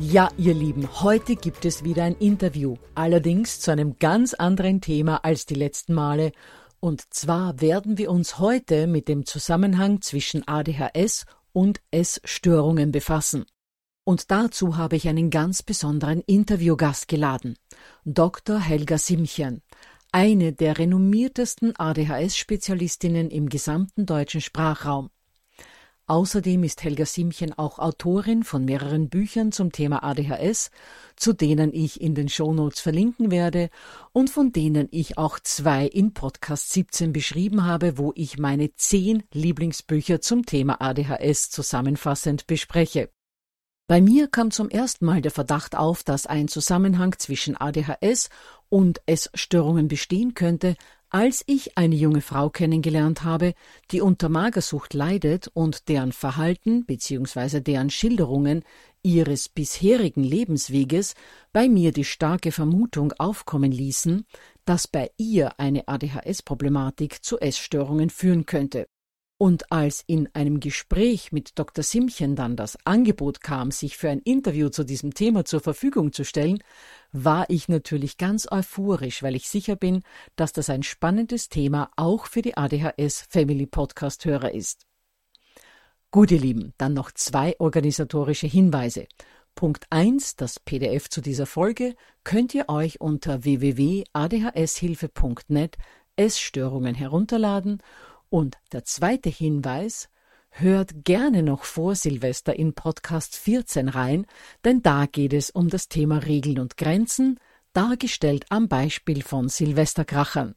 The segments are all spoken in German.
Ja, ihr Lieben, heute gibt es wieder ein Interview, allerdings zu einem ganz anderen Thema als die letzten Male. Und zwar werden wir uns heute mit dem Zusammenhang zwischen ADHS und Essstörungen befassen. Und dazu habe ich einen ganz besonderen Interviewgast geladen, Dr. Helga Simchen, eine der renommiertesten ADHS-Spezialistinnen im gesamten deutschen Sprachraum. Außerdem ist Helga Simchen auch Autorin von mehreren Büchern zum Thema ADHS, zu denen ich in den Shownotes verlinken werde und von denen ich auch zwei in Podcast 17 beschrieben habe, wo ich meine zehn Lieblingsbücher zum Thema ADHS zusammenfassend bespreche. Bei mir kam zum ersten Mal der Verdacht auf, dass ein Zusammenhang zwischen ADHS und Essstörungen bestehen könnte, als ich eine junge Frau kennengelernt habe, die unter Magersucht leidet und deren Verhalten bzw. deren Schilderungen ihres bisherigen Lebensweges bei mir die starke Vermutung aufkommen ließen, dass bei ihr eine ADHS-Problematik zu Essstörungen führen könnte. Und als in einem Gespräch mit Dr. Simchen dann das Angebot kam, sich für ein Interview zu diesem Thema zur Verfügung zu stellen, war ich natürlich ganz euphorisch, weil ich sicher bin, dass das ein spannendes Thema auch für die ADHS Family Podcast Hörer ist. Gut, ihr Lieben, dann noch zwei organisatorische Hinweise. Punkt 1, das PDF zu dieser Folge, könnt ihr euch unter www.adhshilfe.net Essstörungen herunterladen und der zweite Hinweis, hört gerne noch vor Silvester in Podcast 14 rein, denn da geht es um das Thema Regeln und Grenzen, dargestellt am Beispiel von Silvesterkrachern.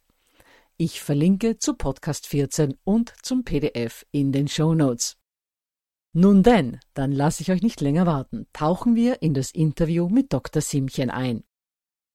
Ich verlinke zu Podcast 14 und zum PDF in den Show Notes. Nun denn, dann lasse ich euch nicht länger warten. Tauchen wir in das Interview mit Dr. Simchen ein.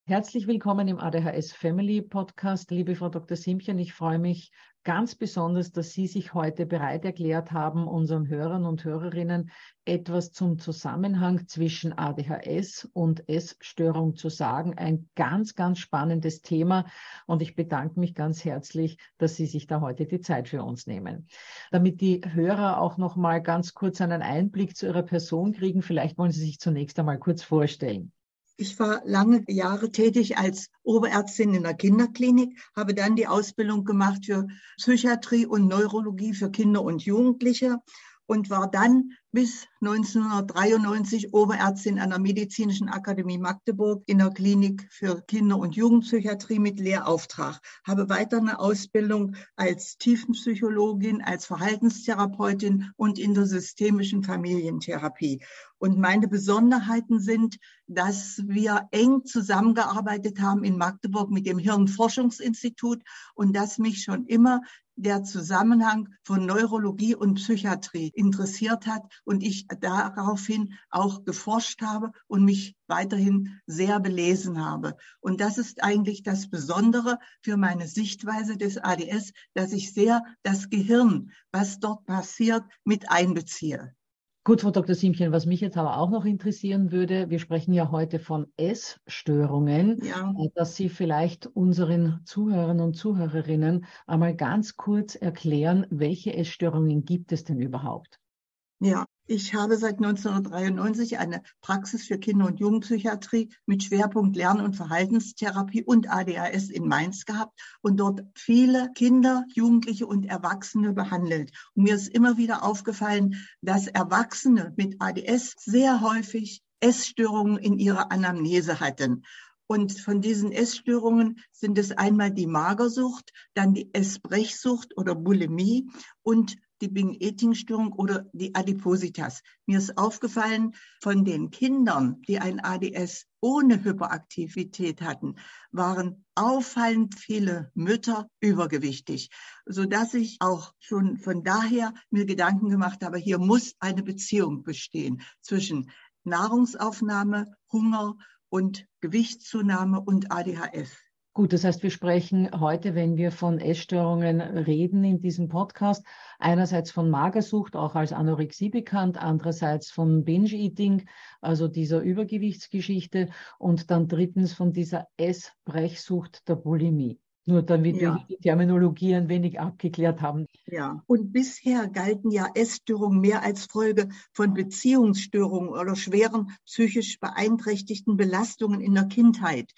Herzlich willkommen im ADHS Family Podcast, liebe Frau Dr. Simchen. Ich freue mich ganz besonders, dass Sie sich heute bereit erklärt haben, unseren Hörern und Hörerinnen etwas zum Zusammenhang zwischen ADHS und Essstörung zu sagen. Ein ganz, ganz spannendes Thema. Und ich bedanke mich ganz herzlich, dass Sie sich da heute die Zeit für uns nehmen. Damit die Hörer auch noch mal ganz kurz einen Einblick zu Ihrer Person kriegen, vielleicht wollen Sie sich zunächst einmal kurz vorstellen. Ich war lange Jahre tätig als Oberärztin in der Kinderklinik, habe dann die Ausbildung gemacht für Psychiatrie und Neurologie für Kinder und Jugendliche und war dann bis 1993 Oberärztin an der Medizinischen Akademie Magdeburg in der Klinik für Kinder- und Jugendpsychiatrie mit Lehrauftrag. Habe weiter eine Ausbildung als Tiefenpsychologin, als Verhaltenstherapeutin und in der systemischen Familientherapie. Und meine Besonderheiten sind, dass wir eng zusammengearbeitet haben in Magdeburg mit dem Hirnforschungsinstitut und dass mich schon immer der Zusammenhang von Neurologie und Psychiatrie interessiert hat und ich daraufhin auch geforscht habe und mich weiterhin sehr belesen habe. Und das ist eigentlich das Besondere für meine Sichtweise des ADS, dass ich sehr das Gehirn, was dort passiert, mit einbeziehe. Gut, Frau Dr. Siemchen, was mich jetzt aber auch noch interessieren würde, wir sprechen ja heute von Essstörungen, ja. Äh, dass Sie vielleicht unseren Zuhörern und Zuhörerinnen einmal ganz kurz erklären, welche Essstörungen gibt es denn überhaupt? Ja, ich habe seit 1993 eine Praxis für Kinder- und Jugendpsychiatrie mit Schwerpunkt Lern- und Verhaltenstherapie und ADHS in Mainz gehabt und dort viele Kinder, Jugendliche und Erwachsene behandelt. Und mir ist immer wieder aufgefallen, dass Erwachsene mit ADS sehr häufig Essstörungen in ihrer Anamnese hatten. Und von diesen Essstörungen sind es einmal die Magersucht, dann die Essbrechsucht oder Bulimie und die Bing-Eating-Störung oder die Adipositas. Mir ist aufgefallen, von den Kindern, die ein ADS ohne Hyperaktivität hatten, waren auffallend viele Mütter übergewichtig, so dass ich auch schon von daher mir Gedanken gemacht habe, hier muss eine Beziehung bestehen zwischen Nahrungsaufnahme, Hunger und Gewichtszunahme und ADHS. Gut, das heißt, wir sprechen heute, wenn wir von Essstörungen reden in diesem Podcast, einerseits von Magersucht, auch als Anorexie bekannt, andererseits von Binge-Eating, also dieser Übergewichtsgeschichte und dann drittens von dieser Essbrechsucht der Bulimie. Nur damit ja. wir die Terminologie ein wenig abgeklärt haben. Ja, und bisher galten ja Essstörungen mehr als Folge von Beziehungsstörungen oder schweren psychisch beeinträchtigten Belastungen in der Kindheit.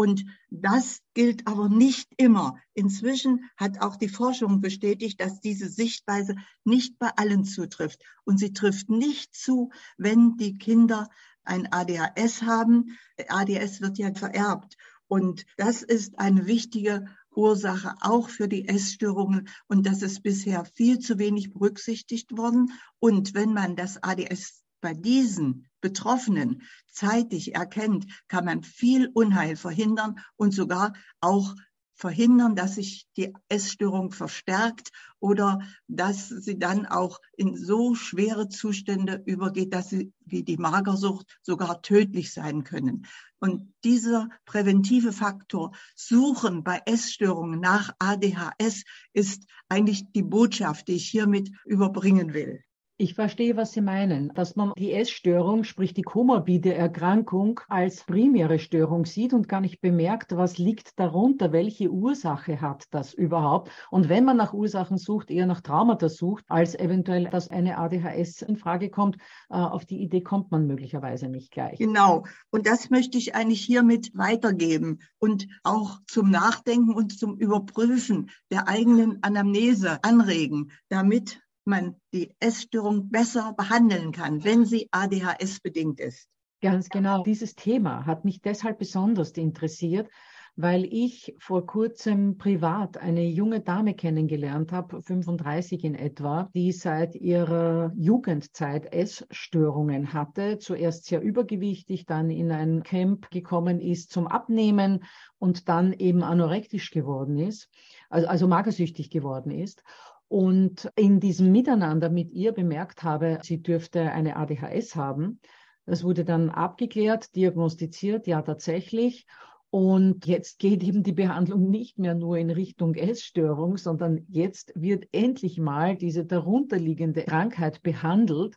Und das gilt aber nicht immer. Inzwischen hat auch die Forschung bestätigt, dass diese Sichtweise nicht bei allen zutrifft. Und sie trifft nicht zu, wenn die Kinder ein ADHS haben. ADHS wird ja vererbt. Und das ist eine wichtige Ursache auch für die Essstörungen. Und das ist bisher viel zu wenig berücksichtigt worden. Und wenn man das ADS bei diesen Betroffenen zeitig erkennt, kann man viel Unheil verhindern und sogar auch verhindern, dass sich die Essstörung verstärkt oder dass sie dann auch in so schwere Zustände übergeht, dass sie wie die Magersucht sogar tödlich sein können. Und dieser präventive Faktor Suchen bei Essstörungen nach ADHS ist eigentlich die Botschaft, die ich hiermit überbringen will. Ich verstehe, was Sie meinen, dass man die Essstörung, sprich die komorbide Erkrankung, als primäre Störung sieht und gar nicht bemerkt, was liegt darunter, welche Ursache hat das überhaupt. Und wenn man nach Ursachen sucht, eher nach Traumata sucht, als eventuell, dass eine ADHS in Frage kommt, äh, auf die Idee kommt man möglicherweise nicht gleich. Genau. Und das möchte ich eigentlich hiermit weitergeben und auch zum Nachdenken und zum Überprüfen der eigenen Anamnese anregen, damit man die Essstörung besser behandeln kann, wenn sie ADHS bedingt ist. Ganz genau. Dieses Thema hat mich deshalb besonders interessiert, weil ich vor kurzem privat eine junge Dame kennengelernt habe, 35 in etwa, die seit ihrer Jugendzeit Essstörungen hatte, zuerst sehr übergewichtig, dann in ein Camp gekommen ist zum Abnehmen und dann eben anorektisch geworden ist, also, also magersüchtig geworden ist und in diesem Miteinander mit ihr bemerkt habe, sie dürfte eine ADHS haben. Das wurde dann abgeklärt, diagnostiziert, ja tatsächlich. Und jetzt geht eben die Behandlung nicht mehr nur in Richtung Essstörung, sondern jetzt wird endlich mal diese darunterliegende Krankheit behandelt.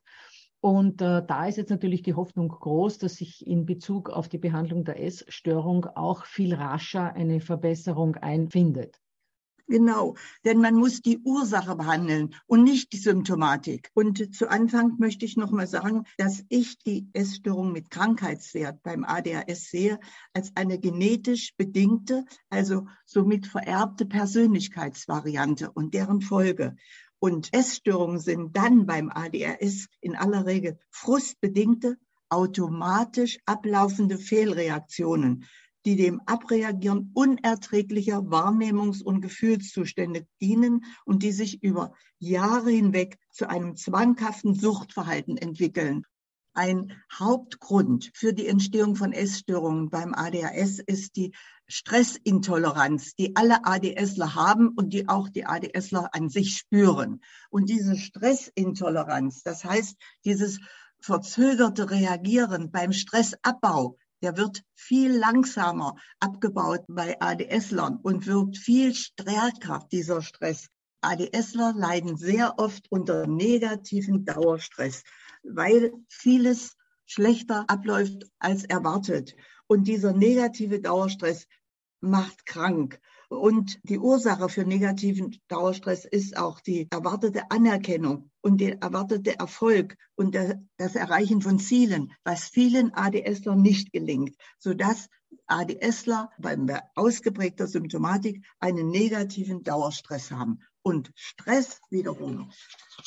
Und äh, da ist jetzt natürlich die Hoffnung groß, dass sich in Bezug auf die Behandlung der Essstörung auch viel rascher eine Verbesserung einfindet. Genau, denn man muss die Ursache behandeln und nicht die Symptomatik. Und zu Anfang möchte ich noch mal sagen, dass ich die Essstörung mit Krankheitswert beim ADHS sehe als eine genetisch bedingte, also somit vererbte Persönlichkeitsvariante und deren Folge. Und Essstörungen sind dann beim ADRS in aller Regel frustbedingte, automatisch ablaufende Fehlreaktionen, die dem Abreagieren unerträglicher Wahrnehmungs- und Gefühlszustände dienen und die sich über Jahre hinweg zu einem zwanghaften Suchtverhalten entwickeln. Ein Hauptgrund für die Entstehung von Essstörungen beim ADHS ist die Stressintoleranz, die alle ADSler haben und die auch die ADSler an sich spüren. Und diese Stressintoleranz, das heißt, dieses verzögerte Reagieren beim Stressabbau, der wird viel langsamer abgebaut bei ADSlern und wird viel stärker, dieser Stress. ADSler leiden sehr oft unter negativen Dauerstress, weil vieles schlechter abläuft als erwartet. Und dieser negative Dauerstress macht krank. Und die Ursache für negativen Dauerstress ist auch die erwartete Anerkennung und der erwartete Erfolg und das Erreichen von Zielen, was vielen ADSler nicht gelingt, sodass ADSler bei ausgeprägter Symptomatik einen negativen Dauerstress haben. Und Stress wiederum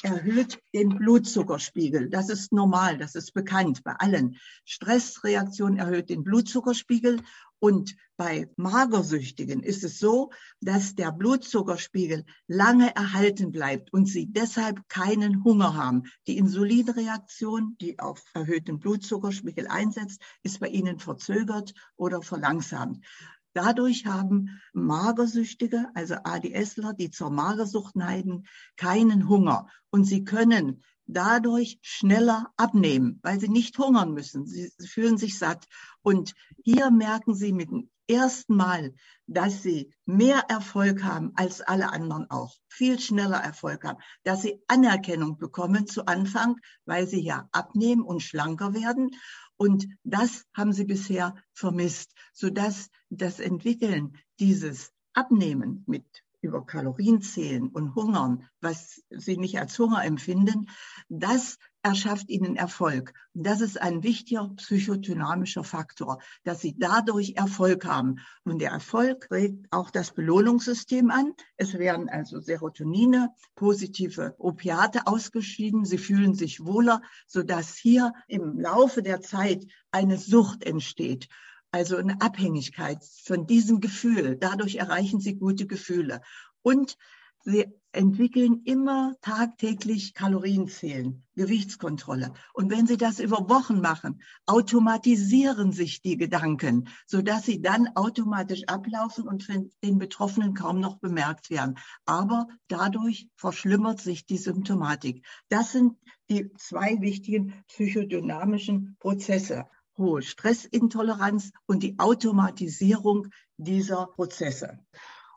erhöht den Blutzuckerspiegel. Das ist normal, das ist bekannt bei allen. Stressreaktion erhöht den Blutzuckerspiegel und bei Magersüchtigen ist es so, dass der Blutzuckerspiegel lange erhalten bleibt und sie deshalb keinen Hunger haben. Die Insulinreaktion, die auf erhöhten Blutzuckerspiegel einsetzt, ist bei ihnen verzögert oder verlangsamt. Dadurch haben Magersüchtige, also ADSler, die zur Magersucht neigen, keinen Hunger und sie können dadurch schneller abnehmen, weil sie nicht hungern müssen. Sie fühlen sich satt. Und hier merken sie mit dem ersten Mal, dass sie mehr Erfolg haben als alle anderen auch, viel schneller Erfolg haben, dass sie Anerkennung bekommen zu Anfang, weil sie ja abnehmen und schlanker werden. Und das haben sie bisher vermisst, sodass das Entwickeln dieses Abnehmen mit über Kalorien zählen und hungern, was sie nicht als Hunger empfinden, das erschafft ihnen Erfolg. Und das ist ein wichtiger psychodynamischer Faktor, dass sie dadurch Erfolg haben. Und der Erfolg regt auch das Belohnungssystem an. Es werden also Serotonine, positive Opiate ausgeschieden. Sie fühlen sich wohler, sodass hier im Laufe der Zeit eine Sucht entsteht also eine Abhängigkeit von diesem Gefühl. Dadurch erreichen sie gute Gefühle. Und sie entwickeln immer tagtäglich Kalorienzählen, Gewichtskontrolle. Und wenn sie das über Wochen machen, automatisieren sich die Gedanken, sodass sie dann automatisch ablaufen und den Betroffenen kaum noch bemerkt werden. Aber dadurch verschlimmert sich die Symptomatik. Das sind die zwei wichtigen psychodynamischen Prozesse hohe Stressintoleranz und die Automatisierung dieser Prozesse.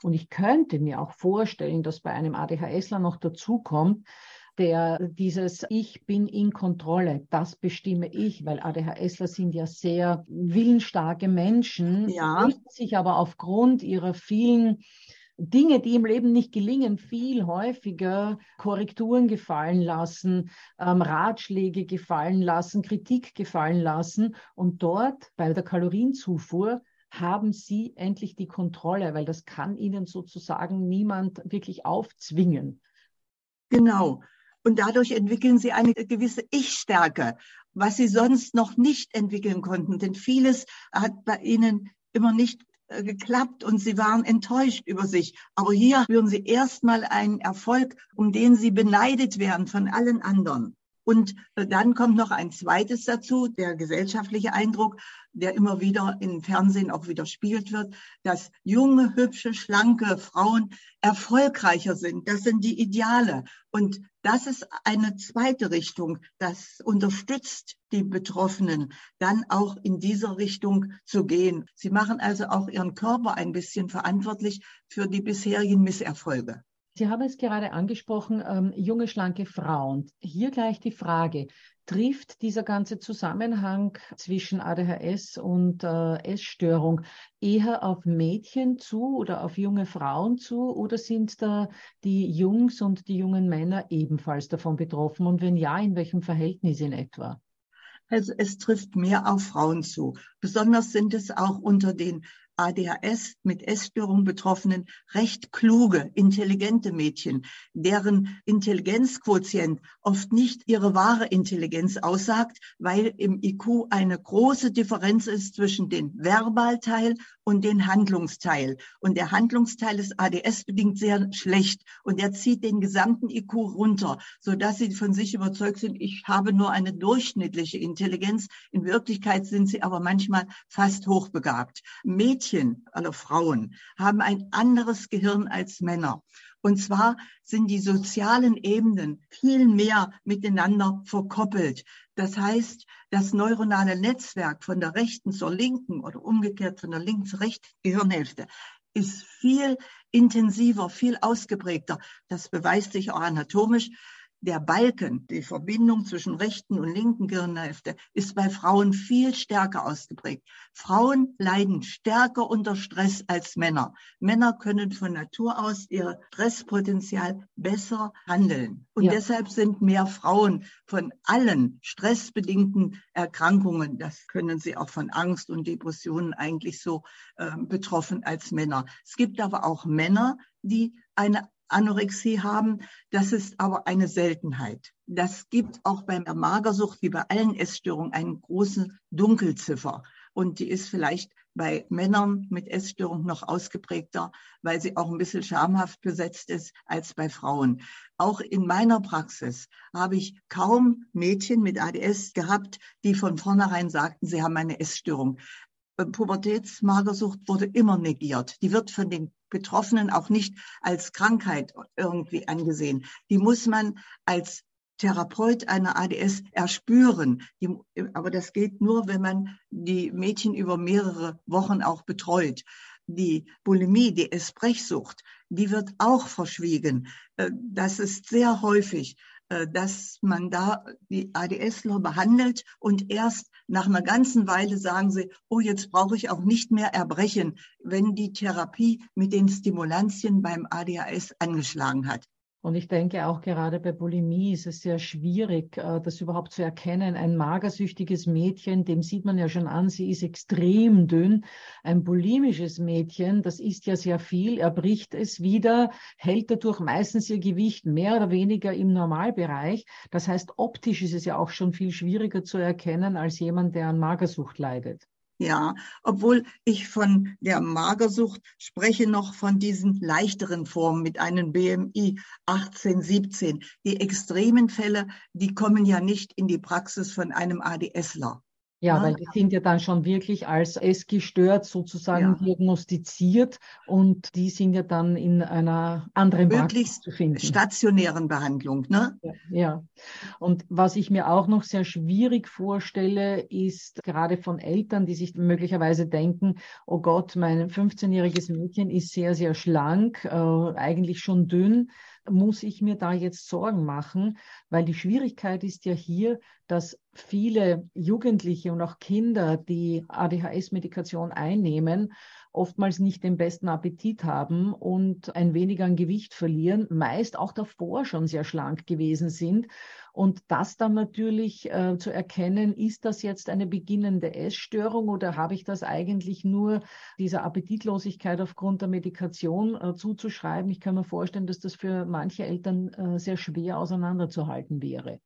Und ich könnte mir auch vorstellen, dass bei einem ADHSler noch dazukommt, der dieses Ich bin in Kontrolle, das bestimme ich, weil ADHSler sind ja sehr willensstarke Menschen, ja. sich aber aufgrund ihrer vielen Dinge, die im Leben nicht gelingen, viel häufiger Korrekturen gefallen lassen, ähm, Ratschläge gefallen lassen, Kritik gefallen lassen. Und dort bei der Kalorienzufuhr haben Sie endlich die Kontrolle, weil das kann Ihnen sozusagen niemand wirklich aufzwingen. Genau. Und dadurch entwickeln Sie eine gewisse Ich-Stärke, was Sie sonst noch nicht entwickeln konnten. Denn vieles hat bei Ihnen immer nicht äh, geklappt und sie waren enttäuscht über sich. Aber hier spüren sie erstmal einen Erfolg, um den sie beneidet werden von allen anderen. Und äh, dann kommt noch ein zweites dazu, der gesellschaftliche Eindruck, der immer wieder im Fernsehen auch widerspiegelt wird, dass junge, hübsche, schlanke Frauen erfolgreicher sind. Das sind die Ideale. Und das ist eine zweite Richtung. Das unterstützt die Betroffenen, dann auch in dieser Richtung zu gehen. Sie machen also auch ihren Körper ein bisschen verantwortlich für die bisherigen Misserfolge. Sie haben es gerade angesprochen, ähm, junge, schlanke Frauen. Hier gleich die Frage, trifft dieser ganze Zusammenhang zwischen ADHS und äh, Essstörung eher auf Mädchen zu oder auf junge Frauen zu oder sind da die Jungs und die jungen Männer ebenfalls davon betroffen und wenn ja, in welchem Verhältnis in etwa? Also es trifft mehr auf Frauen zu. Besonders sind es auch unter den ADHS mit Essstörung betroffenen recht kluge, intelligente Mädchen, deren Intelligenzquotient oft nicht ihre wahre Intelligenz aussagt, weil im IQ eine große Differenz ist zwischen dem Verbalteil und dem Handlungsteil. Und der Handlungsteil ist ADS bedingt sehr schlecht und er zieht den gesamten IQ runter, so dass sie von sich überzeugt sind, ich habe nur eine durchschnittliche Intelligenz. In Wirklichkeit sind sie aber manchmal fast hochbegabt. Mädchen alle Frauen, haben ein anderes Gehirn als Männer. Und zwar sind die sozialen Ebenen viel mehr miteinander verkoppelt. Das heißt, das neuronale Netzwerk von der rechten zur linken oder umgekehrt von der linken zur rechten Gehirnhälfte ist viel intensiver, viel ausgeprägter. Das beweist sich auch anatomisch der Balken, die Verbindung zwischen rechten und linken Gehirnhälfte, ist bei Frauen viel stärker ausgeprägt. Frauen leiden stärker unter Stress als Männer. Männer können von Natur aus ihr Stresspotenzial besser handeln. Und ja. deshalb sind mehr Frauen von allen stressbedingten Erkrankungen, das können sie auch von Angst und Depressionen eigentlich so äh, betroffen als Männer. Es gibt aber auch Männer, die eine Anorexie haben. Das ist aber eine Seltenheit. Das gibt auch bei der Magersucht wie bei allen Essstörungen eine große Dunkelziffer. Und die ist vielleicht bei Männern mit Essstörung noch ausgeprägter, weil sie auch ein bisschen schamhaft besetzt ist als bei Frauen. Auch in meiner Praxis habe ich kaum Mädchen mit ADS gehabt, die von vornherein sagten, sie haben eine Essstörung. Pubertätsmagersucht wurde immer negiert. Die wird von den Betroffenen auch nicht als Krankheit irgendwie angesehen. Die muss man als Therapeut einer ADS erspüren. Die, aber das geht nur, wenn man die Mädchen über mehrere Wochen auch betreut. Die Bulimie, die Esprechsucht, die wird auch verschwiegen. Äh, das ist sehr häufig äh, dass man da die ADSler behandelt und erst nach einer ganzen Weile sagen sie, oh, jetzt brauche ich auch nicht mehr erbrechen, wenn die Therapie mit den Stimulantien beim ADHS angeschlagen hat. Und ich denke auch gerade bei Bulimie ist es sehr schwierig, äh, das überhaupt zu erkennen. Ein magersüchtiges Mädchen, dem sieht man ja schon an, sie ist extrem dünn. Ein bulimisches Mädchen, das isst ja sehr viel, er bricht es wieder, hält dadurch meistens ihr Gewicht mehr oder weniger im Normalbereich. Das heißt, optisch ist es ja auch schon viel schwieriger zu erkennen als jemand, der an Magersucht leidet. Ja, obwohl ich von der Magersucht spreche noch von diesen leichteren Formen mit einem BMI 18, 17. Die extremen Fälle, die kommen ja nicht in die Praxis von einem ADSler. Ja, weil die sind ja dann schon wirklich als essgestört sozusagen ja. diagnostiziert und die sind ja dann in einer anderen Möglichst zu finden. stationären Behandlung. Ne? Ja, ja, und was ich mir auch noch sehr schwierig vorstelle, ist gerade von Eltern, die sich möglicherweise denken, oh Gott, mein 15-jähriges Mädchen ist sehr, sehr schlank, äh, eigentlich schon dünn muss ich mir da jetzt Sorgen machen? Weil die Schwierigkeit ist ja hier, dass viele Jugendliche und auch Kinder, die ADHS-Medikation einnehmen, oftmals nicht den besten Appetit haben und ein wenig an Gewicht verlieren, meist auch davor schon sehr schlank gewesen sind. Und das dann natürlich äh, zu erkennen, ist das jetzt eine beginnende Essstörung oder habe ich das eigentlich nur dieser Appetitlosigkeit aufgrund der Medikation äh, zuzuschreiben? Ich kann mir vorstellen, dass das für manche Eltern äh, sehr schwer auseinanderzuhalten wäre.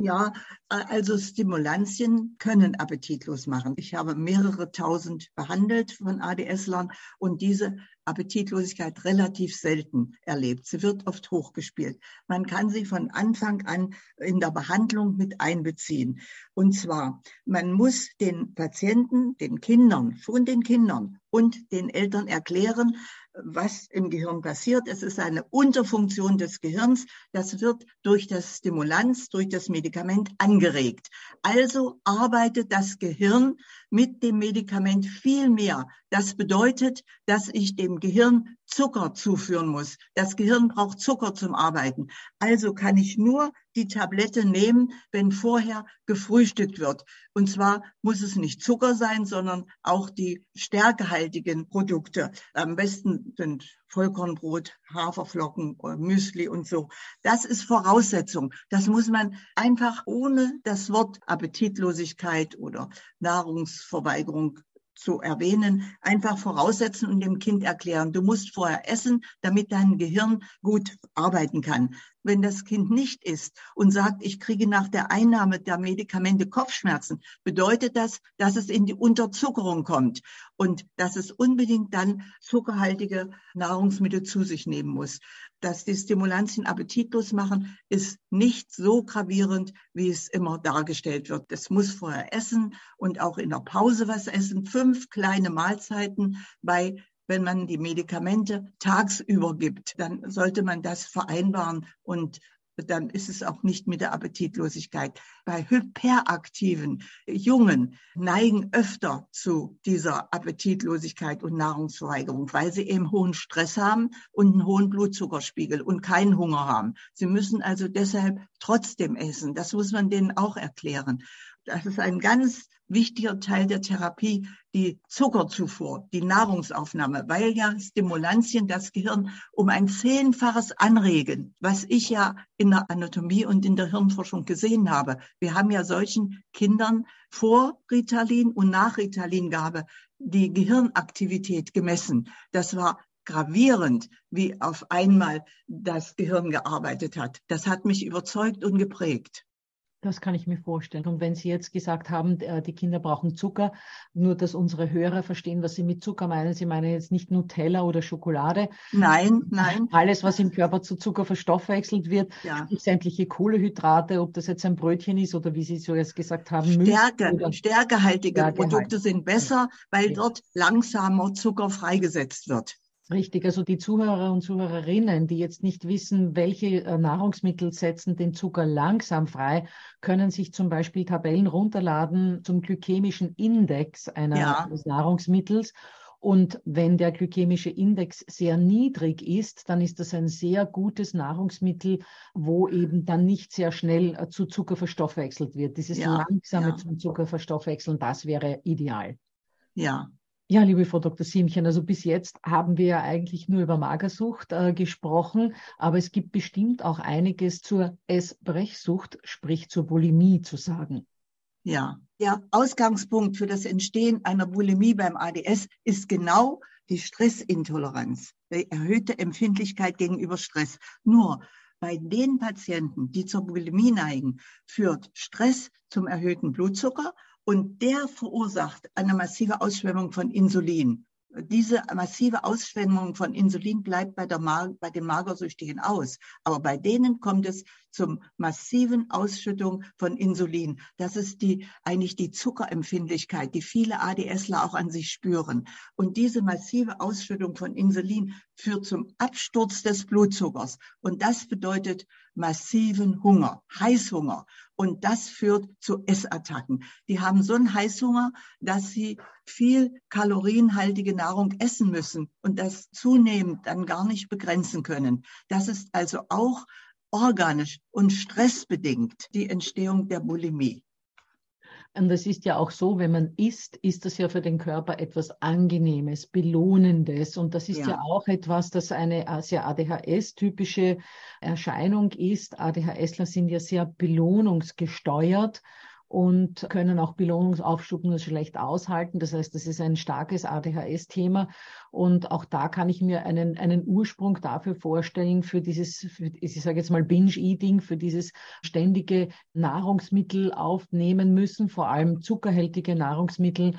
Ja, also Stimulantien können appetitlos machen. Ich habe mehrere tausend behandelt von ADS-Lern und diese Appetitlosigkeit relativ selten erlebt. Sie wird oft hochgespielt. Man kann sie von Anfang an in der Behandlung mit einbeziehen. Und zwar, man muss den Patienten, den Kindern, schon den Kindern und den Eltern erklären, was im Gehirn passiert. Es ist eine Unterfunktion des Gehirns. Das wird durch das Stimulanz, durch das Medikament angeregt. Also arbeitet das Gehirn mit dem Medikament viel mehr. Das bedeutet, dass ich dem Gehirn Zucker zuführen muss. Das Gehirn braucht Zucker zum Arbeiten. Also kann ich nur die Tablette nehmen, wenn vorher gefrühstückt wird. Und zwar muss es nicht Zucker sein, sondern auch die stärkehaltigen Produkte. Am besten sind Vollkornbrot, Haferflocken, Müsli und so. Das ist Voraussetzung. Das muss man einfach ohne das Wort Appetitlosigkeit oder Nahrungsverweigerung zu erwähnen, einfach voraussetzen und dem Kind erklären, du musst vorher essen, damit dein Gehirn gut arbeiten kann. Wenn das Kind nicht isst und sagt, ich kriege nach der Einnahme der Medikamente Kopfschmerzen, bedeutet das, dass es in die Unterzuckerung kommt und dass es unbedingt dann zuckerhaltige Nahrungsmittel zu sich nehmen muss. Dass die Stimulantien appetitlos machen, ist nicht so gravierend, wie es immer dargestellt wird. Das muss vorher essen und auch in der Pause was essen. Fünf kleine Mahlzeiten bei wenn man die Medikamente tagsüber gibt, dann sollte man das vereinbaren und dann ist es auch nicht mit der Appetitlosigkeit. Bei hyperaktiven Jungen neigen öfter zu dieser Appetitlosigkeit und Nahrungsverweigerung, weil sie eben hohen Stress haben und einen hohen Blutzuckerspiegel und keinen Hunger haben. Sie müssen also deshalb trotzdem essen. Das muss man denen auch erklären. Das ist ein ganz wichtiger Teil der Therapie, die Zuckerzufuhr, die Nahrungsaufnahme, weil ja Stimulantien das Gehirn um ein Zehnfaches anregen, was ich ja in der Anatomie und in der Hirnforschung gesehen habe. Wir haben ja solchen Kindern vor Ritalin und nach Ritalingabe die Gehirnaktivität gemessen. Das war gravierend, wie auf einmal das Gehirn gearbeitet hat. Das hat mich überzeugt und geprägt. Das kann ich mir vorstellen. Und wenn Sie jetzt gesagt haben, äh, die Kinder brauchen Zucker, nur dass unsere Hörer verstehen, was Sie mit Zucker meinen. Sie meinen jetzt nicht Nutella oder Schokolade. Nein, nein. Alles, was im Körper zu Zucker verstoffwechselt wird, ja. sämtliche Kohlehydrate, ob das jetzt ein Brötchen ist oder wie Sie so jetzt gesagt haben. Stärke, stärkehaltige Stärke Produkte sind besser, weil dort langsamer Zucker freigesetzt wird. Richtig, also die Zuhörer und Zuhörerinnen, die jetzt nicht wissen, welche äh, Nahrungsmittel setzen den Zucker langsam frei, können sich zum Beispiel Tabellen runterladen zum glykämischen Index einer, ja. eines Nahrungsmittels. Und wenn der glykämische Index sehr niedrig ist, dann ist das ein sehr gutes Nahrungsmittel, wo eben dann nicht sehr schnell äh, zu Zucker verstoffwechselt wird. Dieses ja, langsame ja. zum Zucker verstoffwechseln, das wäre ideal. Ja, ja, liebe Frau Dr. Siemchen, also bis jetzt haben wir ja eigentlich nur über Magersucht äh, gesprochen, aber es gibt bestimmt auch einiges zur Essbrechsucht, sprich zur Bulimie zu sagen. Ja, der Ausgangspunkt für das Entstehen einer Bulimie beim ADS ist genau die Stressintoleranz, die erhöhte Empfindlichkeit gegenüber Stress. Nur bei den Patienten, die zur Bulimie neigen, führt Stress zum erhöhten Blutzucker und der verursacht eine massive Ausschwemmung von Insulin. Diese massive Ausschwemmung von Insulin bleibt bei, der Mar bei den Magersüchtigen aus. Aber bei denen kommt es zum massiven Ausschüttung von Insulin. Das ist die, eigentlich die Zuckerempfindlichkeit, die viele ADSler auch an sich spüren. Und diese massive Ausschüttung von Insulin führt zum Absturz des Blutzuckers. Und das bedeutet massiven Hunger, Heißhunger. Und das führt zu Essattacken. Die haben so einen Heißhunger, dass sie viel kalorienhaltige Nahrung essen müssen und das zunehmend dann gar nicht begrenzen können. Das ist also auch organisch und stressbedingt die Entstehung der Bulimie. Und das ist ja auch so, wenn man isst, ist das ja für den Körper etwas Angenehmes, Belohnendes. Und das ist ja, ja auch etwas, das eine sehr ADHS-typische Erscheinung ist. ADHSler sind ja sehr belohnungsgesteuert und können auch Belohnungsaufschub nur schlecht aushalten. Das heißt, das ist ein starkes ADHS-Thema. Und auch da kann ich mir einen, einen Ursprung dafür vorstellen, für dieses, für, ich sage jetzt mal Binge-Eating, für dieses ständige Nahrungsmittel aufnehmen müssen, vor allem zuckerhältige Nahrungsmittel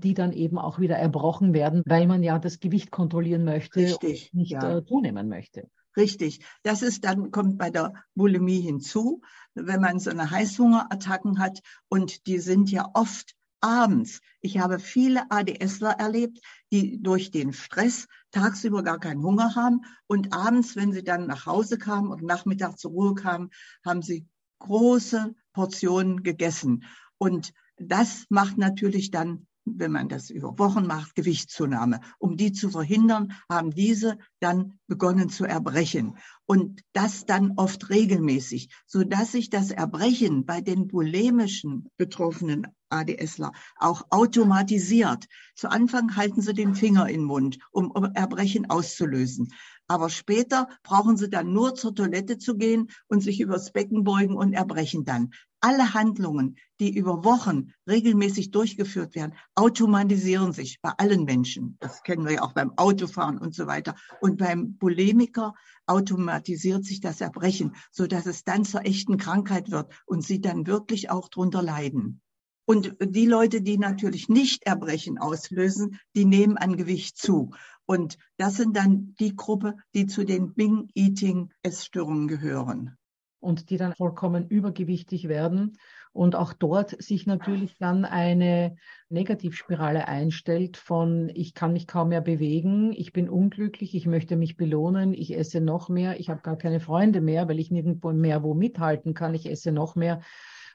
die dann eben auch wieder erbrochen werden, weil man ja das Gewicht kontrollieren möchte Richtig, und nicht ja. äh, zunehmen möchte. Richtig. Das ist dann, kommt bei der Bulimie hinzu, wenn man so eine Heißhungerattacken hat und die sind ja oft abends. Ich habe viele ADSler erlebt, die durch den Stress tagsüber gar keinen Hunger haben und abends, wenn sie dann nach Hause kamen und Nachmittag zur Ruhe kamen, haben sie große Portionen gegessen. Und das macht natürlich dann wenn man das über Wochen macht, Gewichtszunahme. Um die zu verhindern, haben diese dann begonnen zu erbrechen. Und das dann oft regelmäßig, so dass sich das Erbrechen bei den bulimischen betroffenen ADSler auch automatisiert. Zu Anfang halten sie den Finger in den Mund, um Erbrechen auszulösen. Aber später brauchen sie dann nur zur Toilette zu gehen und sich übers Becken beugen und erbrechen dann. Alle Handlungen, die über Wochen regelmäßig durchgeführt werden, automatisieren sich bei allen Menschen. Das kennen wir ja auch beim Autofahren und so weiter. Und beim Bulimiker automatisiert sich das Erbrechen, so dass es dann zur echten Krankheit wird und sie dann wirklich auch drunter leiden. Und die Leute, die natürlich nicht Erbrechen auslösen, die nehmen an Gewicht zu. Und das sind dann die Gruppe, die zu den Bing-Eating-Essstörungen gehören und die dann vollkommen übergewichtig werden und auch dort sich natürlich dann eine Negativspirale einstellt von ich kann mich kaum mehr bewegen, ich bin unglücklich, ich möchte mich belohnen, ich esse noch mehr, ich habe gar keine Freunde mehr, weil ich nirgendwo mehr wo mithalten kann, ich esse noch mehr.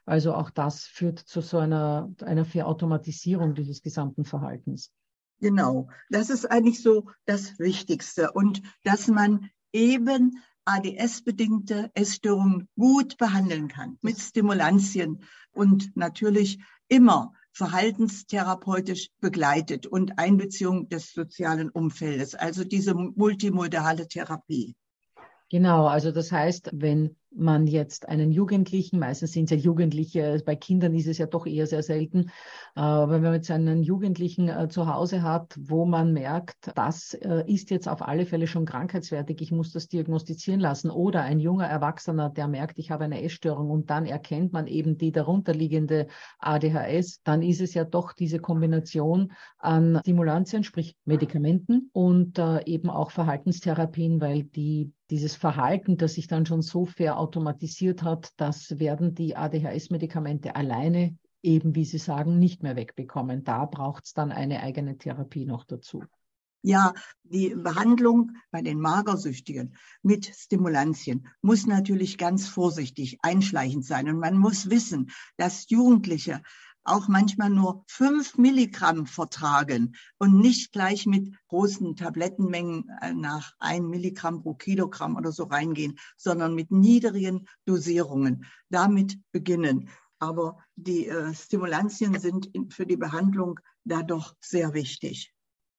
Also auch das führt zu so einer, einer Verautomatisierung dieses gesamten Verhaltens. Genau, das ist eigentlich so das Wichtigste und dass man eben ADS-bedingte Essstörungen gut behandeln kann mit Stimulantien und natürlich immer verhaltenstherapeutisch begleitet und Einbeziehung des sozialen Umfeldes, also diese multimodale Therapie. Genau, also das heißt, wenn man jetzt einen Jugendlichen, meistens sind es ja Jugendliche, bei Kindern ist es ja doch eher sehr selten, aber wenn man jetzt einen Jugendlichen äh, zu Hause hat, wo man merkt, das äh, ist jetzt auf alle Fälle schon krankheitswertig, ich muss das diagnostizieren lassen, oder ein junger Erwachsener, der merkt, ich habe eine Essstörung und dann erkennt man eben die darunterliegende ADHS, dann ist es ja doch diese Kombination an Stimulantien, sprich Medikamenten und äh, eben auch Verhaltenstherapien, weil die dieses Verhalten, das sich dann schon so fair automatisiert hat, das werden die ADHS-Medikamente alleine eben, wie Sie sagen, nicht mehr wegbekommen. Da braucht es dann eine eigene Therapie noch dazu. Ja, die Behandlung bei den Magersüchtigen mit Stimulantien muss natürlich ganz vorsichtig einschleichend sein. Und man muss wissen, dass Jugendliche auch manchmal nur fünf Milligramm vertragen und nicht gleich mit großen Tablettenmengen äh, nach ein Milligramm pro Kilogramm oder so reingehen, sondern mit niedrigen Dosierungen damit beginnen. Aber die äh, Stimulantien sind für die Behandlung da doch sehr wichtig.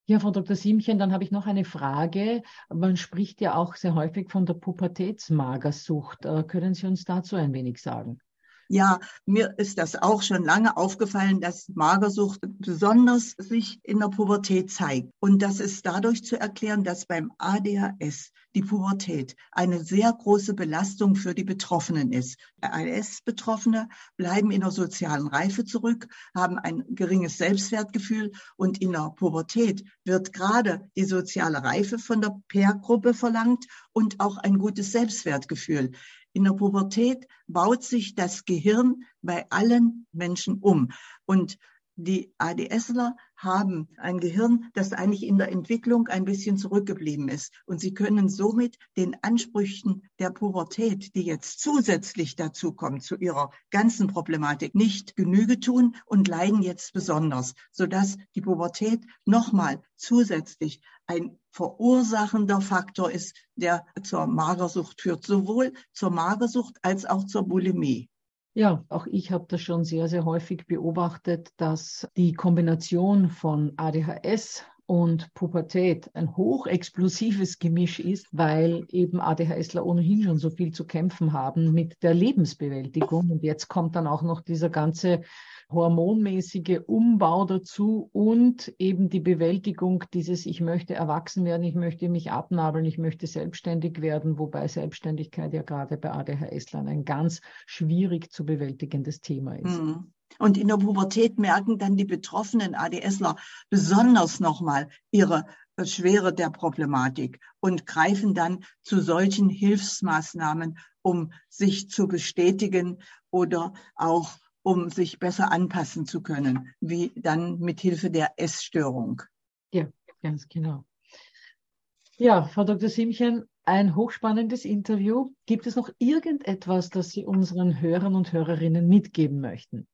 Ja, Frau Dr. Siemchen, dann habe ich noch eine Frage. Man spricht ja auch sehr häufig von der Pubertätsmagersucht. Äh, können Sie uns dazu ein wenig sagen? Ja, mir ist das auch schon lange aufgefallen, dass Magersucht besonders sich in der Pubertät zeigt. Und das ist dadurch zu erklären, dass beim ADHS die Pubertät eine sehr große Belastung für die Betroffenen ist. ADS-Betroffene bleiben in der sozialen Reife zurück, haben ein geringes Selbstwertgefühl und in der Pubertät wird gerade die soziale Reife von der Peer-Gruppe verlangt und auch ein gutes Selbstwertgefühl. In der Pubertät baut sich das Gehirn bei allen Menschen um. Und die ADSler haben ein Gehirn, das eigentlich in der Entwicklung ein bisschen zurückgeblieben ist. Und sie können somit den Ansprüchen der Pubertät, die jetzt zusätzlich dazu kommt, zu ihrer ganzen Problematik, nicht Genüge tun und leiden jetzt besonders, sodass die Pubertät nochmal zusätzlich ein verursachender Faktor ist, der zur Magersucht führt, sowohl zur Magersucht als auch zur Bulimie. Ja, auch ich habe das schon sehr, sehr häufig beobachtet, dass die Kombination von ADHS und Pubertät ein hochexplosives Gemisch ist, weil eben ADHSler ohnehin schon so viel zu kämpfen haben mit der Lebensbewältigung. Und jetzt kommt dann auch noch dieser ganze hormonmäßige Umbau dazu und eben die Bewältigung dieses, ich möchte erwachsen werden, ich möchte mich abnabeln, ich möchte selbstständig werden, wobei Selbstständigkeit ja gerade bei ADHS-Lern ein ganz schwierig zu bewältigendes Thema ist. Mhm. Und in der Pubertät merken dann die betroffenen ADSler besonders nochmal ihre Schwere der Problematik und greifen dann zu solchen Hilfsmaßnahmen, um sich zu bestätigen oder auch um sich besser anpassen zu können, wie dann mit Hilfe der Essstörung. Ja, ganz genau. Ja, Frau Dr. Siemchen, ein hochspannendes Interview. Gibt es noch irgendetwas, das Sie unseren Hörern und Hörerinnen mitgeben möchten?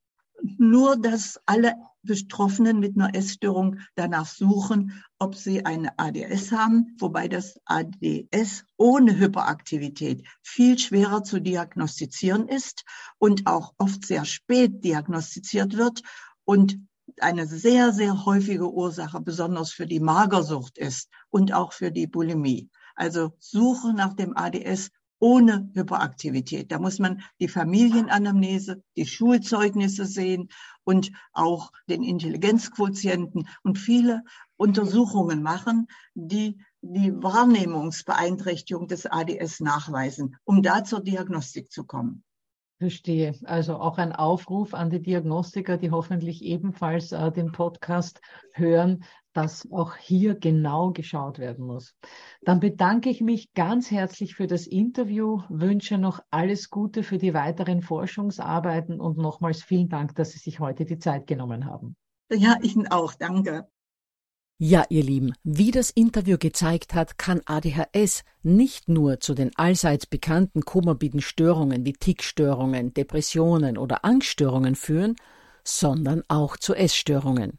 Nur, dass alle Betroffenen mit einer Essstörung danach suchen, ob sie eine ADS haben, wobei das ADS ohne Hyperaktivität viel schwerer zu diagnostizieren ist und auch oft sehr spät diagnostiziert wird und eine sehr, sehr häufige Ursache besonders für die Magersucht ist und auch für die Bulimie. Also Suche nach dem ADS ohne Hyperaktivität. Da muss man die Familienanamnese, die Schulzeugnisse sehen und auch den Intelligenzquotienten und viele Untersuchungen machen, die die Wahrnehmungsbeeinträchtigung des ADS nachweisen, um da zur Diagnostik zu kommen. Verstehe. Also auch ein Aufruf an die Diagnostiker, die hoffentlich ebenfalls äh, den Podcast hören, dass auch hier genau geschaut werden muss. Dann bedanke ich mich ganz herzlich für das Interview, wünsche noch alles Gute für die weiteren Forschungsarbeiten und nochmals vielen Dank, dass Sie sich heute die Zeit genommen haben. Ja, Ihnen auch. Danke. Ja, ihr Lieben, wie das Interview gezeigt hat, kann ADHS nicht nur zu den allseits bekannten komorbiden Störungen wie Tickstörungen, Depressionen oder Angststörungen führen, sondern auch zu Essstörungen.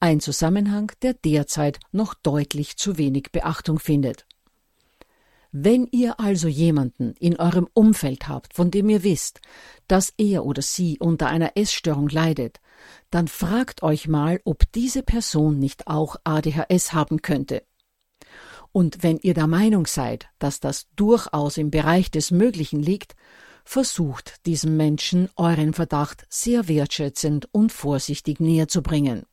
Ein Zusammenhang, der derzeit noch deutlich zu wenig Beachtung findet. Wenn ihr also jemanden in eurem Umfeld habt, von dem ihr wisst, dass er oder sie unter einer Essstörung leidet, dann fragt euch mal, ob diese Person nicht auch ADHS haben könnte. Und wenn ihr der Meinung seid, dass das durchaus im Bereich des Möglichen liegt, versucht diesem Menschen euren Verdacht sehr wertschätzend und vorsichtig näher zu bringen.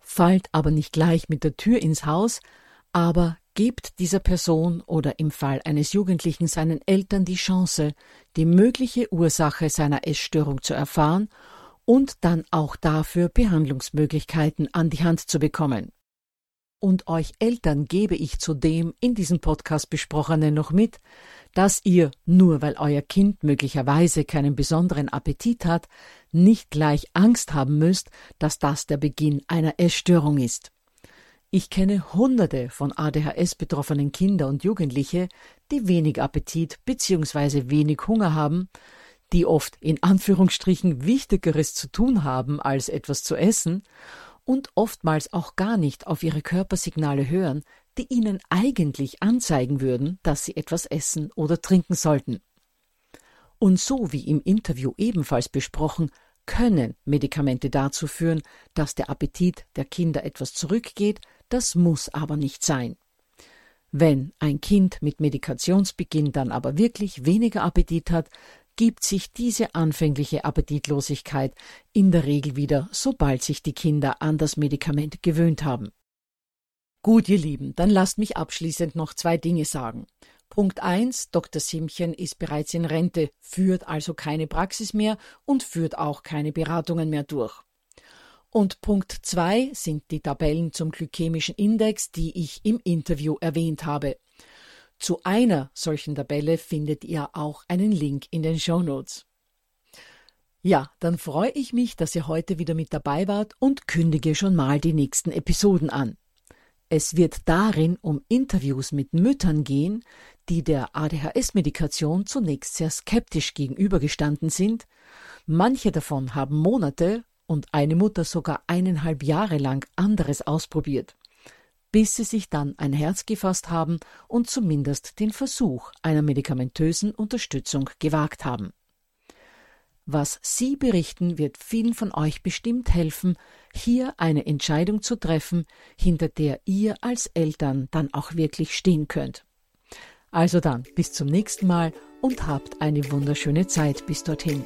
Fallt aber nicht gleich mit der Tür ins Haus, aber gibt dieser Person oder im Fall eines Jugendlichen seinen Eltern die Chance, die mögliche Ursache seiner Essstörung zu erfahren und dann auch dafür Behandlungsmöglichkeiten an die Hand zu bekommen. Und euch Eltern gebe ich zudem in diesem Podcast besprochene noch mit, dass ihr, nur weil euer Kind möglicherweise keinen besonderen Appetit hat, nicht gleich Angst haben müsst, dass das der Beginn einer Essstörung ist. Ich kenne Hunderte von ADHS betroffenen Kinder und Jugendliche, die wenig Appetit bzw. wenig Hunger haben, die oft in Anführungsstrichen Wichtigeres zu tun haben, als etwas zu essen, und oftmals auch gar nicht auf ihre Körpersignale hören, die ihnen eigentlich anzeigen würden, dass sie etwas essen oder trinken sollten. Und so wie im Interview ebenfalls besprochen, können Medikamente dazu führen, dass der Appetit der Kinder etwas zurückgeht, das muss aber nicht sein. Wenn ein Kind mit Medikationsbeginn dann aber wirklich weniger Appetit hat, gibt sich diese anfängliche Appetitlosigkeit in der Regel wieder, sobald sich die Kinder an das Medikament gewöhnt haben. Gut, ihr Lieben, dann lasst mich abschließend noch zwei Dinge sagen. Punkt 1. Dr. Simchen ist bereits in Rente, führt also keine Praxis mehr und führt auch keine Beratungen mehr durch. Und Punkt 2 sind die Tabellen zum glykämischen Index, die ich im Interview erwähnt habe. Zu einer solchen Tabelle findet ihr auch einen Link in den Show Notes. Ja, dann freue ich mich, dass ihr heute wieder mit dabei wart und kündige schon mal die nächsten Episoden an. Es wird darin um Interviews mit Müttern gehen, die der ADHS-Medikation zunächst sehr skeptisch gegenübergestanden sind. Manche davon haben Monate und eine Mutter sogar eineinhalb Jahre lang anderes ausprobiert, bis sie sich dann ein Herz gefasst haben und zumindest den Versuch einer medikamentösen Unterstützung gewagt haben. Was Sie berichten, wird vielen von euch bestimmt helfen, hier eine Entscheidung zu treffen, hinter der ihr als Eltern dann auch wirklich stehen könnt. Also dann, bis zum nächsten Mal und habt eine wunderschöne Zeit bis dorthin.